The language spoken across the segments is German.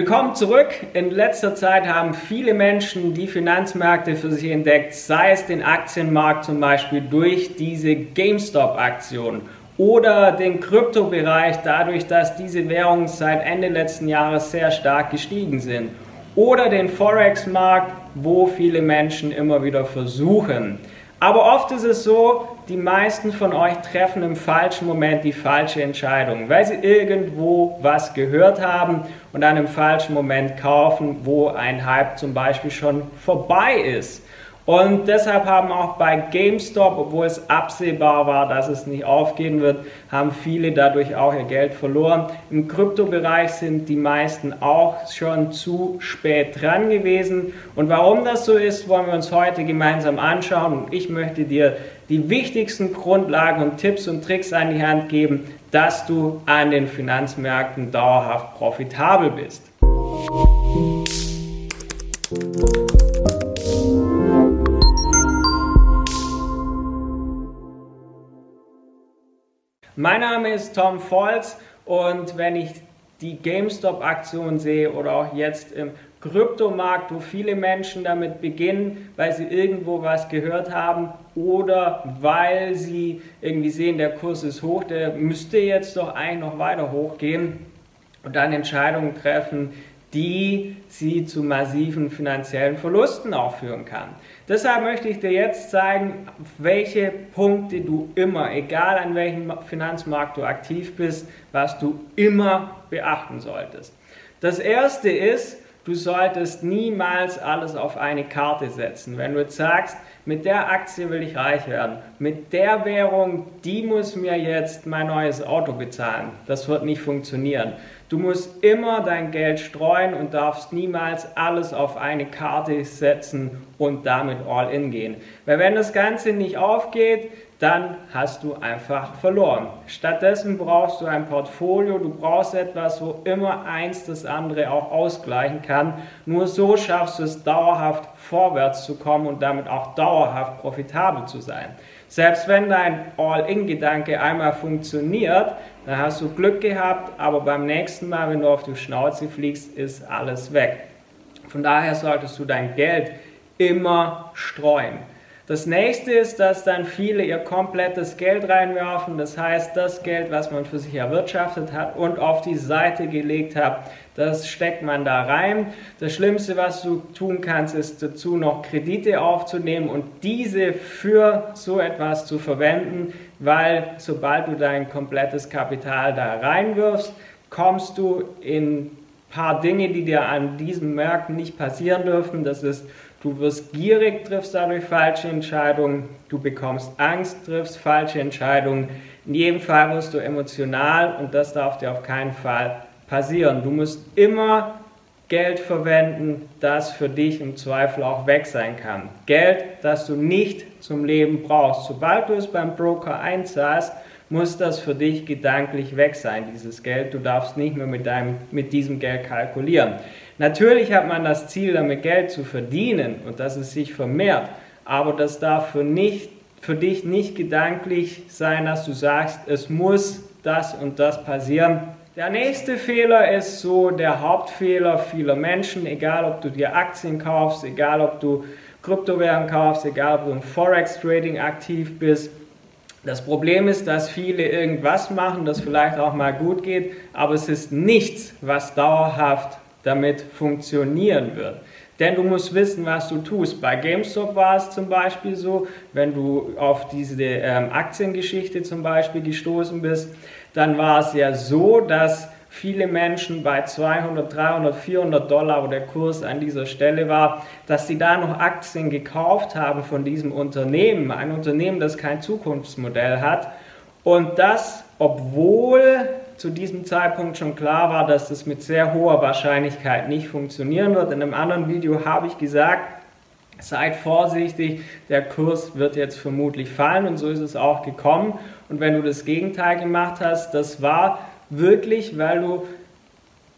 Willkommen zurück. In letzter Zeit haben viele Menschen die Finanzmärkte für sich entdeckt, sei es den Aktienmarkt zum Beispiel durch diese GameStop-Aktion oder den Kryptobereich dadurch, dass diese Währungen seit Ende letzten Jahres sehr stark gestiegen sind oder den Forex-Markt, wo viele Menschen immer wieder versuchen. Aber oft ist es so, die meisten von euch treffen im falschen Moment die falsche Entscheidung, weil sie irgendwo was gehört haben und dann im falschen Moment kaufen, wo ein Hype zum Beispiel schon vorbei ist. Und deshalb haben auch bei GameStop, obwohl es absehbar war, dass es nicht aufgehen wird, haben viele dadurch auch ihr Geld verloren. Im Kryptobereich sind die meisten auch schon zu spät dran gewesen. Und warum das so ist, wollen wir uns heute gemeinsam anschauen. Und ich möchte dir die wichtigsten Grundlagen und Tipps und Tricks an die Hand geben, dass du an den Finanzmärkten dauerhaft profitabel bist. Mein Name ist Tom Volz und wenn ich die GameStop-Aktion sehe oder auch jetzt im Kryptomarkt, wo viele Menschen damit beginnen, weil sie irgendwo was gehört haben oder weil sie irgendwie sehen, der Kurs ist hoch, der müsste jetzt doch eigentlich noch weiter hochgehen und dann Entscheidungen treffen, die sie zu massiven finanziellen Verlusten auch führen kann. Deshalb möchte ich dir jetzt zeigen, welche Punkte du immer, egal an welchem Finanzmarkt du aktiv bist, was du immer beachten solltest. Das erste ist, du solltest niemals alles auf eine Karte setzen. Wenn du jetzt sagst, mit der Aktie will ich reich werden, mit der Währung, die muss mir jetzt mein neues Auto bezahlen, das wird nicht funktionieren. Du musst immer dein Geld streuen und darfst niemals alles auf eine Karte setzen und damit all in gehen. Weil wenn das Ganze nicht aufgeht, dann hast du einfach verloren. Stattdessen brauchst du ein Portfolio, du brauchst etwas, wo immer eins das andere auch ausgleichen kann. Nur so schaffst du es dauerhaft vorwärts zu kommen und damit auch dauerhaft profitabel zu sein. Selbst wenn dein All-in-Gedanke einmal funktioniert, dann hast du Glück gehabt, aber beim nächsten Mal, wenn du auf die Schnauze fliegst, ist alles weg. Von daher solltest du dein Geld immer streuen. Das nächste ist, dass dann viele ihr komplettes Geld reinwerfen. Das heißt, das Geld, was man für sich erwirtschaftet hat und auf die Seite gelegt hat, das steckt man da rein. Das Schlimmste, was du tun kannst, ist dazu noch Kredite aufzunehmen und diese für so etwas zu verwenden, weil sobald du dein komplettes Kapital da reinwirfst, kommst du in paar Dinge, die dir an diesen Märkten nicht passieren dürfen. Das ist Du wirst gierig, triffst dadurch falsche Entscheidungen. Du bekommst Angst, triffst falsche Entscheidungen. In jedem Fall wirst du emotional und das darf dir auf keinen Fall passieren. Du musst immer Geld verwenden, das für dich im Zweifel auch weg sein kann. Geld, das du nicht zum Leben brauchst. Sobald du es beim Broker einzahlst, muss das für dich gedanklich weg sein, dieses Geld. Du darfst nicht mehr mit, deinem, mit diesem Geld kalkulieren. Natürlich hat man das Ziel, damit Geld zu verdienen und dass es sich vermehrt, aber das darf für, nicht, für dich nicht gedanklich sein, dass du sagst, es muss das und das passieren. Der nächste Fehler ist so der Hauptfehler vieler Menschen, egal ob du dir Aktien kaufst, egal ob du Kryptowährungen kaufst, egal ob du im Forex-Trading aktiv bist. Das Problem ist, dass viele irgendwas machen, das vielleicht auch mal gut geht, aber es ist nichts, was dauerhaft damit funktionieren wird. Denn du musst wissen, was du tust. Bei GameStop war es zum Beispiel so, wenn du auf diese ähm, Aktiengeschichte zum Beispiel gestoßen bist, dann war es ja so, dass viele Menschen bei 200, 300, 400 Dollar, wo der Kurs an dieser Stelle war, dass sie da noch Aktien gekauft haben von diesem Unternehmen, ein Unternehmen, das kein Zukunftsmodell hat. Und das, obwohl zu diesem Zeitpunkt schon klar war, dass das mit sehr hoher Wahrscheinlichkeit nicht funktionieren wird. In einem anderen Video habe ich gesagt, seid vorsichtig, der Kurs wird jetzt vermutlich fallen und so ist es auch gekommen. Und wenn du das Gegenteil gemacht hast, das war wirklich, weil du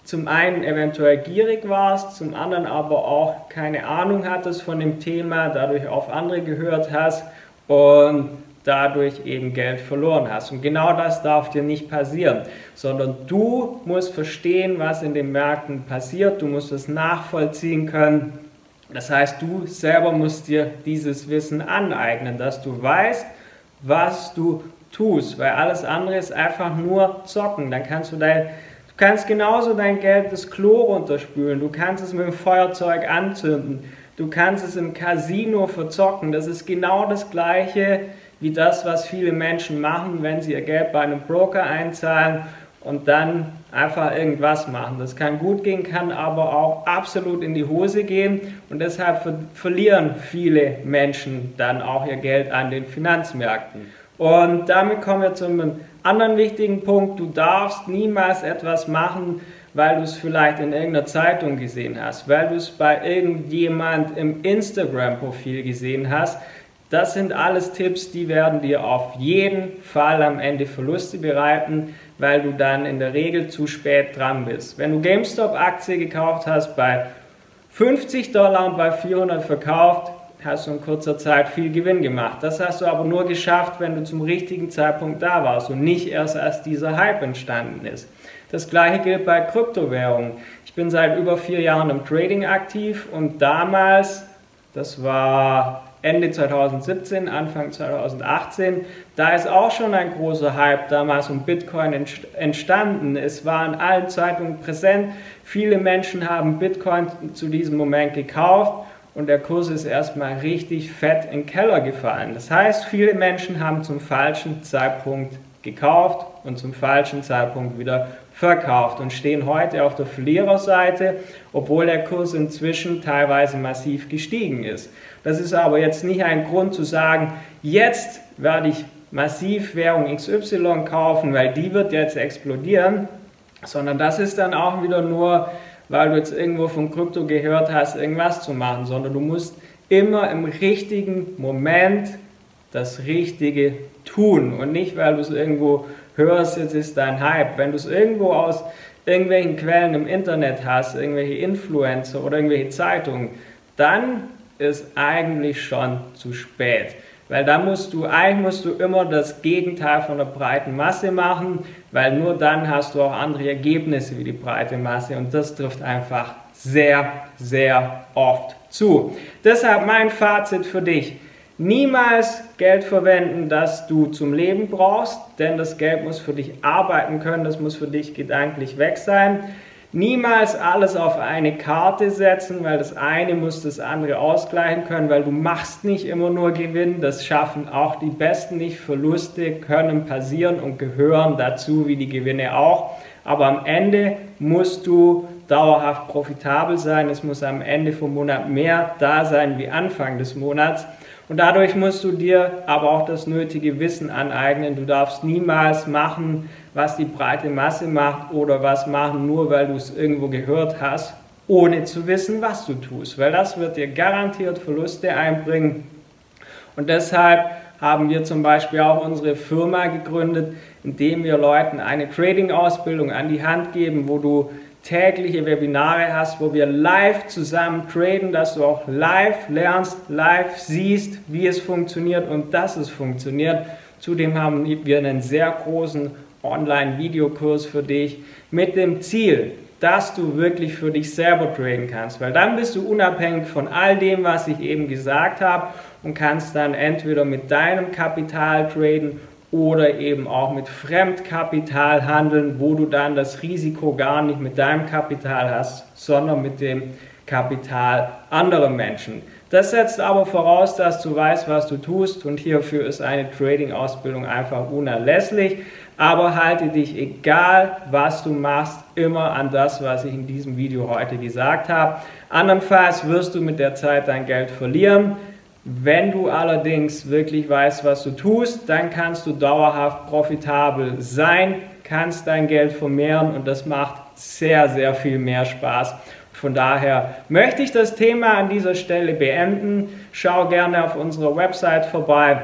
zum einen eventuell gierig warst, zum anderen aber auch keine Ahnung hattest von dem Thema, dadurch auf andere gehört hast und dadurch eben Geld verloren hast. Und genau das darf dir nicht passieren, sondern du musst verstehen, was in den Märkten passiert, du musst es nachvollziehen können. Das heißt, du selber musst dir dieses Wissen aneignen, dass du weißt, was du tust, weil alles andere ist einfach nur zocken. Dann kannst du dein Du kannst genauso dein Geld das Klo runterspülen, du kannst es mit dem Feuerzeug anzünden, du kannst es im Casino verzocken. Das ist genau das gleiche wie das, was viele Menschen machen, wenn sie ihr Geld bei einem Broker einzahlen und dann einfach irgendwas machen. Das kann gut gehen, kann aber auch absolut in die Hose gehen und deshalb ver verlieren viele Menschen dann auch ihr Geld an den Finanzmärkten. Und damit kommen wir zum anderen wichtigen Punkt. Du darfst niemals etwas machen, weil du es vielleicht in irgendeiner Zeitung gesehen hast, weil du es bei irgendjemand im Instagram-Profil gesehen hast. Das sind alles Tipps, die werden dir auf jeden Fall am Ende Verluste bereiten, weil du dann in der Regel zu spät dran bist. Wenn du GameStop-Aktie gekauft hast bei 50 Dollar und bei 400 verkauft, hast du in kurzer Zeit viel Gewinn gemacht. Das hast du aber nur geschafft, wenn du zum richtigen Zeitpunkt da warst und nicht erst als dieser Hype entstanden ist. Das gleiche gilt bei Kryptowährungen. Ich bin seit über vier Jahren im Trading aktiv und damals, das war Ende 2017, Anfang 2018, da ist auch schon ein großer Hype damals um Bitcoin entstanden. Es war in allen Zeitungen präsent. Viele Menschen haben Bitcoin zu diesem Moment gekauft und der Kurs ist erstmal richtig fett in den Keller gefallen. Das heißt, viele Menschen haben zum falschen Zeitpunkt gekauft und zum falschen Zeitpunkt wieder verkauft und stehen heute auf der Verliererseite, obwohl der Kurs inzwischen teilweise massiv gestiegen ist. Das ist aber jetzt nicht ein Grund zu sagen, jetzt werde ich massiv Währung XY kaufen, weil die wird jetzt explodieren, sondern das ist dann auch wieder nur, weil du jetzt irgendwo von Krypto gehört hast, irgendwas zu machen, sondern du musst immer im richtigen Moment das Richtige tun und nicht, weil du es irgendwo hörst, jetzt ist dein Hype. Wenn du es irgendwo aus irgendwelchen Quellen im Internet hast, irgendwelche Influencer oder irgendwelche Zeitungen, dann ist eigentlich schon zu spät. Weil da musst du, eigentlich musst du immer das Gegenteil von der breiten Masse machen, weil nur dann hast du auch andere Ergebnisse wie die breite Masse und das trifft einfach sehr, sehr oft zu. Deshalb mein Fazit für dich. Niemals Geld verwenden, das du zum Leben brauchst, denn das Geld muss für dich arbeiten können, das muss für dich gedanklich weg sein. Niemals alles auf eine Karte setzen, weil das eine muss das andere ausgleichen können, weil du machst nicht immer nur Gewinn, das schaffen auch die Besten nicht. Verluste können passieren und gehören dazu, wie die Gewinne auch. Aber am Ende musst du dauerhaft profitabel sein. Es muss am Ende vom Monat mehr da sein wie Anfang des Monats. Und dadurch musst du dir aber auch das nötige Wissen aneignen. Du darfst niemals machen, was die breite Masse macht oder was machen, nur weil du es irgendwo gehört hast, ohne zu wissen, was du tust. Weil das wird dir garantiert Verluste einbringen. Und deshalb haben wir zum Beispiel auch unsere Firma gegründet, indem wir Leuten eine Trading-Ausbildung an die Hand geben, wo du tägliche Webinare hast, wo wir live zusammen traden, dass du auch live lernst, live siehst, wie es funktioniert und dass es funktioniert. Zudem haben wir einen sehr großen Online-Videokurs für dich mit dem Ziel, dass du wirklich für dich selber traden kannst, weil dann bist du unabhängig von all dem, was ich eben gesagt habe und kannst dann entweder mit deinem Kapital traden oder eben auch mit Fremdkapital handeln, wo du dann das Risiko gar nicht mit deinem Kapital hast, sondern mit dem Kapital anderer Menschen. Das setzt aber voraus, dass du weißt, was du tust und hierfür ist eine Trading-Ausbildung einfach unerlässlich. Aber halte dich, egal was du machst, immer an das, was ich in diesem Video heute gesagt habe. Andernfalls wirst du mit der Zeit dein Geld verlieren. Wenn du allerdings wirklich weißt, was du tust, dann kannst du dauerhaft profitabel sein, kannst dein Geld vermehren und das macht sehr, sehr viel mehr Spaß. Von daher möchte ich das Thema an dieser Stelle beenden. Schau gerne auf unserer Website vorbei.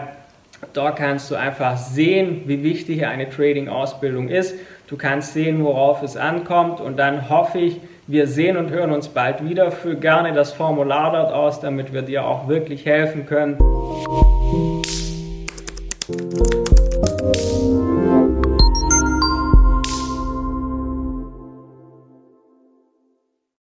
Dort kannst du einfach sehen, wie wichtig eine Trading-Ausbildung ist. Du kannst sehen, worauf es ankommt und dann hoffe ich, wir sehen und hören uns bald wieder. Füll gerne das Formular dort aus, damit wir dir auch wirklich helfen können.